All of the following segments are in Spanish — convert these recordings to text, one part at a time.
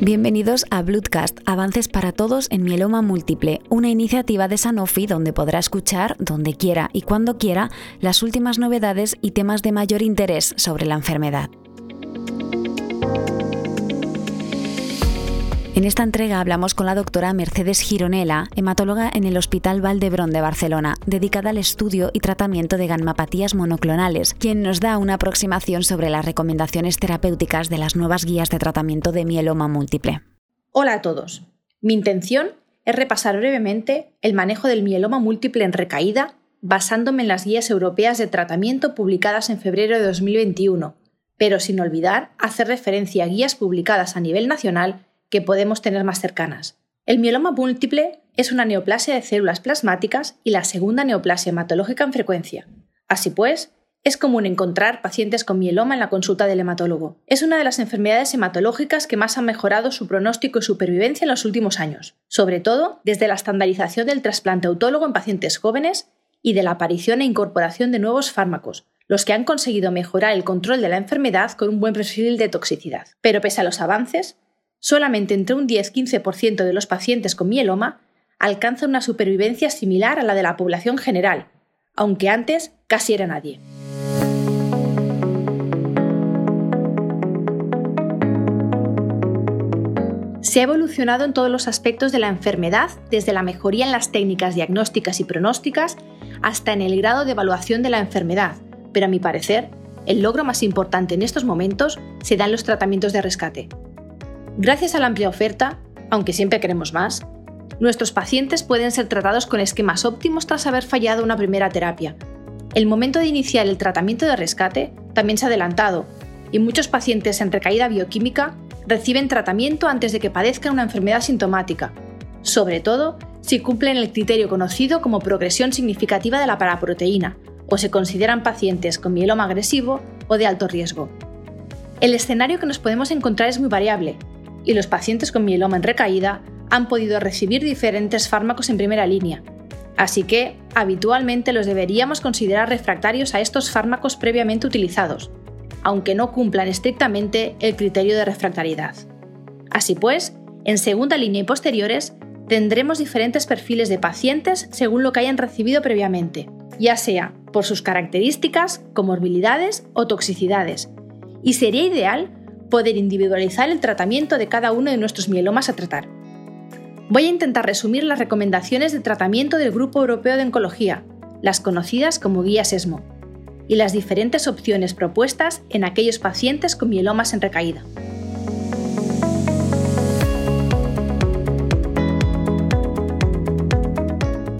Bienvenidos a Bloodcast, Avances para Todos en Mieloma Múltiple, una iniciativa de Sanofi donde podrá escuchar, donde quiera y cuando quiera, las últimas novedades y temas de mayor interés sobre la enfermedad. En esta entrega hablamos con la doctora Mercedes Gironela, hematóloga en el Hospital Valdebrón de Barcelona, dedicada al estudio y tratamiento de gammapatías monoclonales, quien nos da una aproximación sobre las recomendaciones terapéuticas de las nuevas guías de tratamiento de mieloma múltiple. Hola a todos. Mi intención es repasar brevemente el manejo del mieloma múltiple en recaída basándome en las guías europeas de tratamiento publicadas en febrero de 2021, pero sin olvidar hacer referencia a guías publicadas a nivel nacional que podemos tener más cercanas. El mieloma múltiple es una neoplasia de células plasmáticas y la segunda neoplasia hematológica en frecuencia. Así pues, es común encontrar pacientes con mieloma en la consulta del hematólogo. Es una de las enfermedades hematológicas que más han mejorado su pronóstico y supervivencia en los últimos años, sobre todo desde la estandarización del trasplante autólogo en pacientes jóvenes y de la aparición e incorporación de nuevos fármacos, los que han conseguido mejorar el control de la enfermedad con un buen perfil de toxicidad. Pero pese a los avances, solamente entre un 10-15% de los pacientes con mieloma alcanza una supervivencia similar a la de la población general, aunque antes casi era nadie. Se ha evolucionado en todos los aspectos de la enfermedad, desde la mejoría en las técnicas diagnósticas y pronósticas hasta en el grado de evaluación de la enfermedad, pero a mi parecer, el logro más importante en estos momentos se da en los tratamientos de rescate. Gracias a la amplia oferta, aunque siempre queremos más, nuestros pacientes pueden ser tratados con esquemas óptimos tras haber fallado una primera terapia. El momento de iniciar el tratamiento de rescate también se ha adelantado y muchos pacientes en recaída bioquímica reciben tratamiento antes de que padezcan una enfermedad sintomática, sobre todo si cumplen el criterio conocido como progresión significativa de la paraproteína o se consideran pacientes con mieloma agresivo o de alto riesgo. El escenario que nos podemos encontrar es muy variable y los pacientes con mieloma en recaída han podido recibir diferentes fármacos en primera línea, así que habitualmente los deberíamos considerar refractarios a estos fármacos previamente utilizados, aunque no cumplan estrictamente el criterio de refractariedad. Así pues, en segunda línea y posteriores tendremos diferentes perfiles de pacientes según lo que hayan recibido previamente, ya sea por sus características, comorbilidades o toxicidades, y sería ideal poder individualizar el tratamiento de cada uno de nuestros mielomas a tratar. Voy a intentar resumir las recomendaciones de tratamiento del Grupo Europeo de Oncología, las conocidas como guías ESMO, y las diferentes opciones propuestas en aquellos pacientes con mielomas en recaída.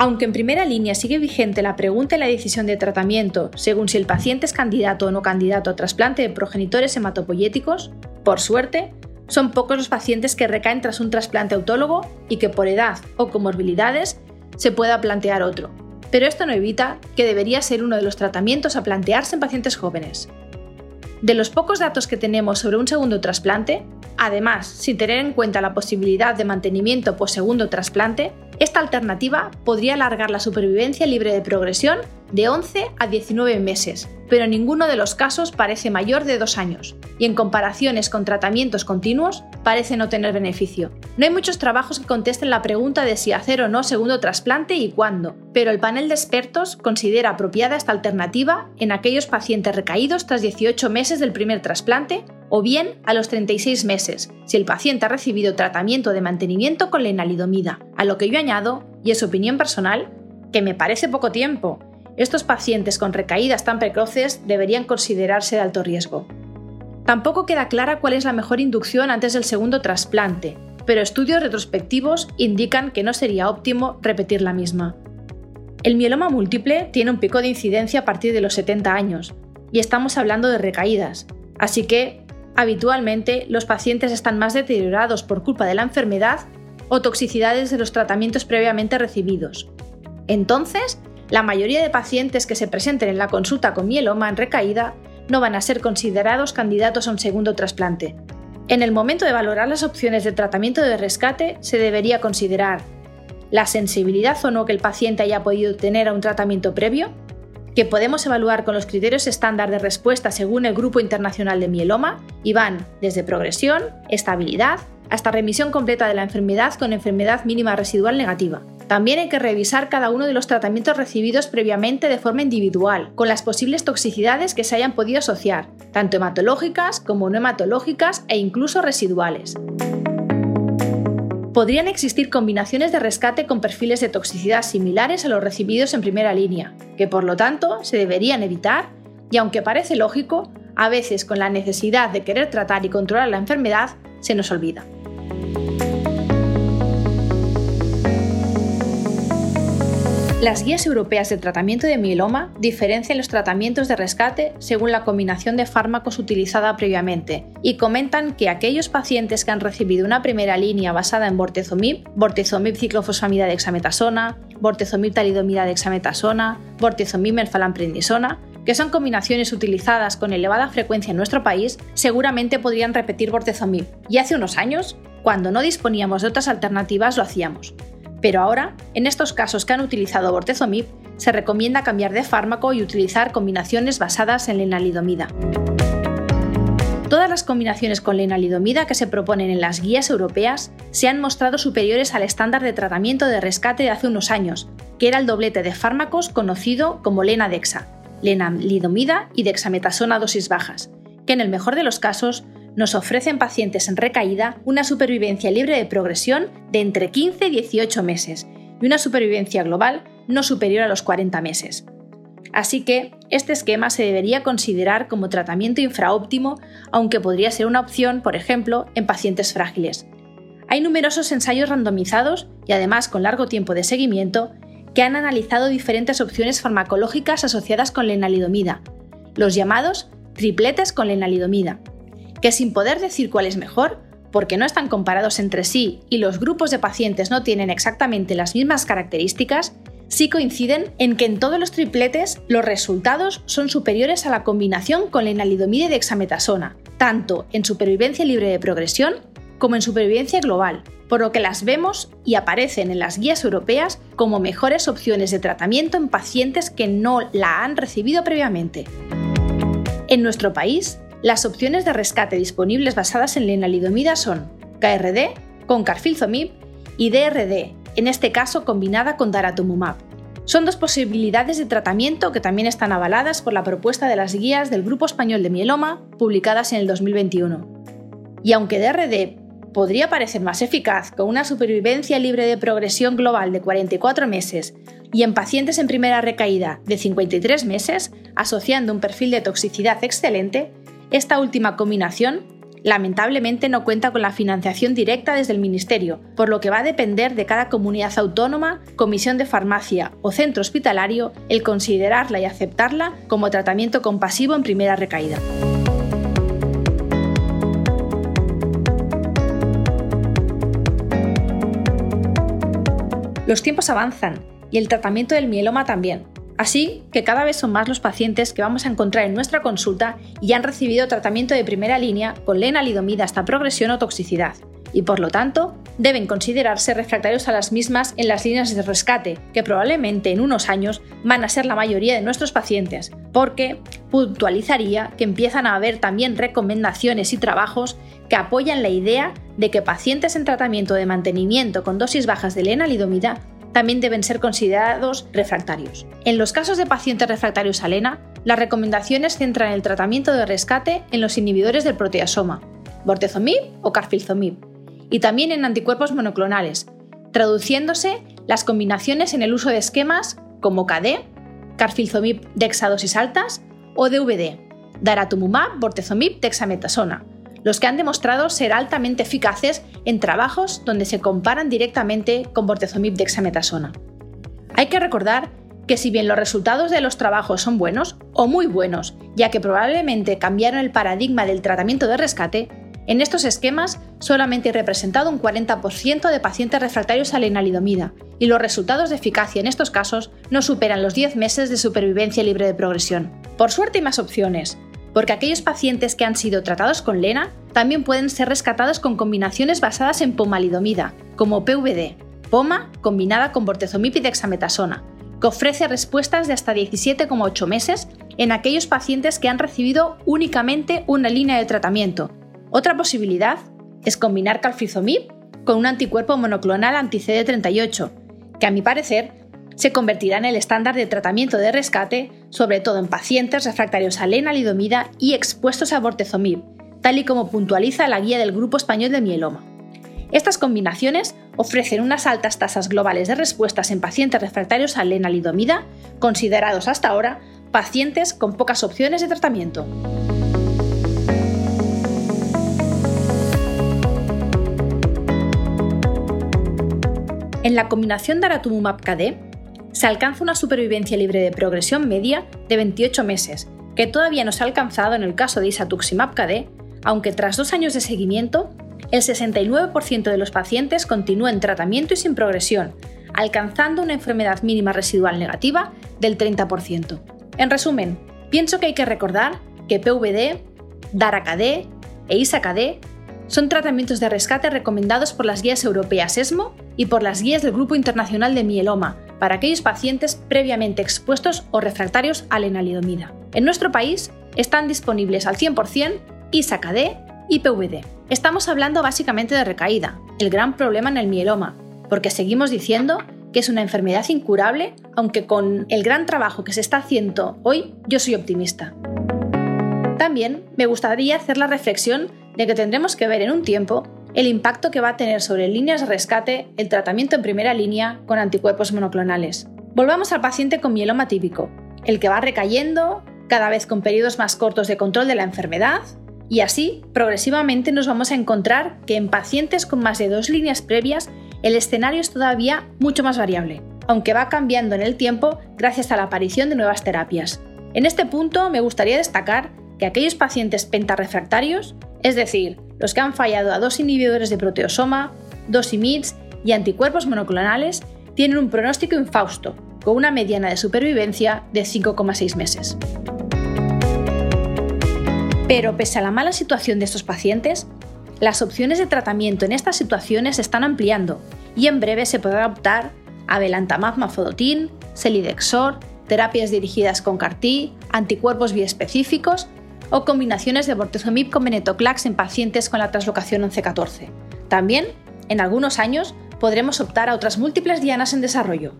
Aunque en primera línea sigue vigente la pregunta y la decisión de tratamiento según si el paciente es candidato o no candidato a trasplante de progenitores hematopoyéticos, por suerte, son pocos los pacientes que recaen tras un trasplante autólogo y que por edad o comorbilidades se pueda plantear otro. Pero esto no evita que debería ser uno de los tratamientos a plantearse en pacientes jóvenes. De los pocos datos que tenemos sobre un segundo trasplante, además, sin tener en cuenta la posibilidad de mantenimiento por segundo trasplante, esta alternativa podría alargar la supervivencia libre de progresión de 11 a 19 meses, pero ninguno de los casos parece mayor de 2 años, y en comparaciones con tratamientos continuos parece no tener beneficio. No hay muchos trabajos que contesten la pregunta de si hacer o no segundo trasplante y cuándo, pero el panel de expertos considera apropiada esta alternativa en aquellos pacientes recaídos tras 18 meses del primer trasplante o bien a los 36 meses, si el paciente ha recibido tratamiento de mantenimiento con lenalidomida, a lo que yo añado, y es opinión personal, que me parece poco tiempo. Estos pacientes con recaídas tan precoces deberían considerarse de alto riesgo. Tampoco queda clara cuál es la mejor inducción antes del segundo trasplante, pero estudios retrospectivos indican que no sería óptimo repetir la misma. El mieloma múltiple tiene un pico de incidencia a partir de los 70 años, y estamos hablando de recaídas, así que Habitualmente, los pacientes están más deteriorados por culpa de la enfermedad o toxicidades de los tratamientos previamente recibidos. Entonces, la mayoría de pacientes que se presenten en la consulta con mieloma en recaída no van a ser considerados candidatos a un segundo trasplante. En el momento de valorar las opciones de tratamiento de rescate, se debería considerar la sensibilidad o no que el paciente haya podido tener a un tratamiento previo, que podemos evaluar con los criterios estándar de respuesta según el Grupo Internacional de Mieloma y van desde progresión, estabilidad, hasta remisión completa de la enfermedad con enfermedad mínima residual negativa. También hay que revisar cada uno de los tratamientos recibidos previamente de forma individual, con las posibles toxicidades que se hayan podido asociar, tanto hematológicas como no hematológicas e incluso residuales. Podrían existir combinaciones de rescate con perfiles de toxicidad similares a los recibidos en primera línea, que por lo tanto se deberían evitar y aunque parece lógico, a veces con la necesidad de querer tratar y controlar la enfermedad, se nos olvida. Las guías europeas de tratamiento de mieloma diferencian los tratamientos de rescate según la combinación de fármacos utilizada previamente y comentan que aquellos pacientes que han recibido una primera línea basada en bortezomib, bortezomib ciclofosfamida de hexametasona, bortezomib talidomida de hexametasona, bortezomib melfalamprendisona, que son combinaciones utilizadas con elevada frecuencia en nuestro país, seguramente podrían repetir bortezomib. Y hace unos años, cuando no disponíamos de otras alternativas, lo hacíamos. Pero ahora, en estos casos que han utilizado bortezomib, se recomienda cambiar de fármaco y utilizar combinaciones basadas en lenalidomida. Todas las combinaciones con lenalidomida que se proponen en las guías europeas se han mostrado superiores al estándar de tratamiento de rescate de hace unos años, que era el doblete de fármacos conocido como lenadexa, lenalidomida y dexametasona dosis bajas, que en el mejor de los casos nos ofrecen pacientes en recaída una supervivencia libre de progresión de entre 15 y 18 meses y una supervivencia global no superior a los 40 meses. Así que este esquema se debería considerar como tratamiento infraóptimo, aunque podría ser una opción, por ejemplo, en pacientes frágiles. Hay numerosos ensayos randomizados y además con largo tiempo de seguimiento que han analizado diferentes opciones farmacológicas asociadas con lenalidomida, los llamados tripletes con lenalidomida, que sin poder decir cuál es mejor, porque no están comparados entre sí y los grupos de pacientes no tienen exactamente las mismas características, sí coinciden en que en todos los tripletes los resultados son superiores a la combinación con lenalidomida y dexametasona, tanto en supervivencia libre de progresión como en supervivencia global, por lo que las vemos y aparecen en las guías europeas como mejores opciones de tratamiento en pacientes que no la han recibido previamente. En nuestro país, las opciones de rescate disponibles basadas en lenalidomida son KRD con carfilzomib y DRD, en este caso combinada con daratumumab. Son dos posibilidades de tratamiento que también están avaladas por la propuesta de las guías del Grupo Español de Mieloma, publicadas en el 2021. Y aunque DRD podría parecer más eficaz con una supervivencia libre de progresión global de 44 meses y en pacientes en primera recaída de 53 meses, asociando un perfil de toxicidad excelente, esta última combinación lamentablemente no cuenta con la financiación directa desde el Ministerio, por lo que va a depender de cada comunidad autónoma, comisión de farmacia o centro hospitalario el considerarla y aceptarla como tratamiento compasivo en primera recaída. Los tiempos avanzan y el tratamiento del mieloma también, Así que cada vez son más los pacientes que vamos a encontrar en nuestra consulta y han recibido tratamiento de primera línea con lenalidomida hasta progresión o toxicidad, y por lo tanto deben considerarse refractarios a las mismas en las líneas de rescate, que probablemente en unos años van a ser la mayoría de nuestros pacientes, porque puntualizaría que empiezan a haber también recomendaciones y trabajos que apoyan la idea de que pacientes en tratamiento de mantenimiento con dosis bajas de lenalidomida también deben ser considerados refractarios. En los casos de pacientes refractarios a lena, las recomendaciones centran el tratamiento de rescate en los inhibidores del proteasoma, bortezomib o carfilzomib, y también en anticuerpos monoclonales, traduciéndose las combinaciones en el uso de esquemas como KD, carfilzomib dexadosis altas o DVD, daratumumab, bortezomib, dexametasona, los que han demostrado ser altamente eficaces en trabajos donde se comparan directamente con bortezomib dexametasona. Hay que recordar que si bien los resultados de los trabajos son buenos o muy buenos, ya que probablemente cambiaron el paradigma del tratamiento de rescate, en estos esquemas solamente hay representado un 40% de pacientes refractarios a la enalidomida, y los resultados de eficacia en estos casos no superan los 10 meses de supervivencia libre de progresión. Por suerte hay más opciones, porque aquellos pacientes que han sido tratados con lena también pueden ser rescatados con combinaciones basadas en pomalidomida, como PVD, poma combinada con bortezomib y dexametasona, que ofrece respuestas de hasta 17,8 meses en aquellos pacientes que han recibido únicamente una línea de tratamiento. Otra posibilidad es combinar calfizomib con un anticuerpo monoclonal anti-CD38, que a mi parecer se convertirá en el estándar de tratamiento de rescate, sobre todo en pacientes refractarios a lenalidomida y expuestos a bortezomib, tal y como puntualiza la guía del Grupo Español de Mieloma. Estas combinaciones ofrecen unas altas tasas globales de respuestas en pacientes refractarios a lenalidomida, considerados hasta ahora pacientes con pocas opciones de tratamiento. En la combinación daratumumab-KD se alcanza una supervivencia libre de progresión media de 28 meses, que todavía no se ha alcanzado en el caso de isatuximab-KD, aunque tras dos años de seguimiento, el 69% de los pacientes continúa en tratamiento y sin progresión, alcanzando una enfermedad mínima residual negativa del 30%. En resumen, pienso que hay que recordar que PVD, DARA-KD e ISA-KD son tratamientos de rescate recomendados por las guías europeas ESMO y por las guías del Grupo Internacional de Mieloma para aquellos pacientes previamente expuestos o refractarios a lenalidomida. En nuestro país están disponibles al 100% ISAKD y PVD. Estamos hablando básicamente de recaída, el gran problema en el mieloma, porque seguimos diciendo que es una enfermedad incurable, aunque con el gran trabajo que se está haciendo hoy yo soy optimista. También me gustaría hacer la reflexión de que tendremos que ver en un tiempo el impacto que va a tener sobre líneas de rescate el tratamiento en primera línea con anticuerpos monoclonales. Volvamos al paciente con mieloma típico, el que va recayendo, cada vez con periodos más cortos de control de la enfermedad, y así progresivamente nos vamos a encontrar que en pacientes con más de dos líneas previas el escenario es todavía mucho más variable, aunque va cambiando en el tiempo gracias a la aparición de nuevas terapias. En este punto me gustaría destacar que aquellos pacientes pentarefractarios es decir, los que han fallado a dos inhibidores de proteosoma, dos IMIDs y anticuerpos monoclonales, tienen un pronóstico infausto, con una mediana de supervivencia de 5,6 meses. Pero pese a la mala situación de estos pacientes, las opciones de tratamiento en estas situaciones se están ampliando y en breve se podrá optar a belantamab mafodotin, selidexor, terapias dirigidas con CAR-T, anticuerpos biespecíficos o combinaciones de bortezomib con venetoclax en pacientes con la translocación 11-14. También, en algunos años, podremos optar a otras múltiples dianas en desarrollo.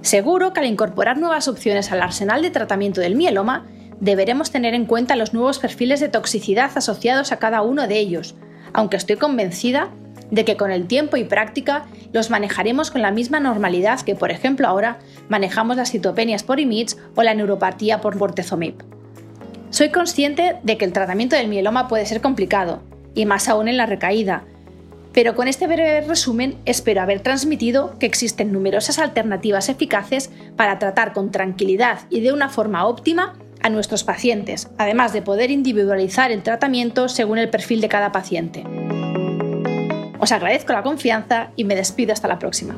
Seguro que al incorporar nuevas opciones al arsenal de tratamiento del mieloma, deberemos tener en cuenta los nuevos perfiles de toxicidad asociados a cada uno de ellos, aunque estoy convencida de que con el tiempo y práctica los manejaremos con la misma normalidad que, por ejemplo, ahora manejamos las citopenias por IMIDs o la neuropatía por bortezomib. Soy consciente de que el tratamiento del mieloma puede ser complicado, y más aún en la recaída, pero con este breve resumen espero haber transmitido que existen numerosas alternativas eficaces para tratar con tranquilidad y de una forma óptima a nuestros pacientes, además de poder individualizar el tratamiento según el perfil de cada paciente. Os agradezco la confianza y me despido hasta la próxima.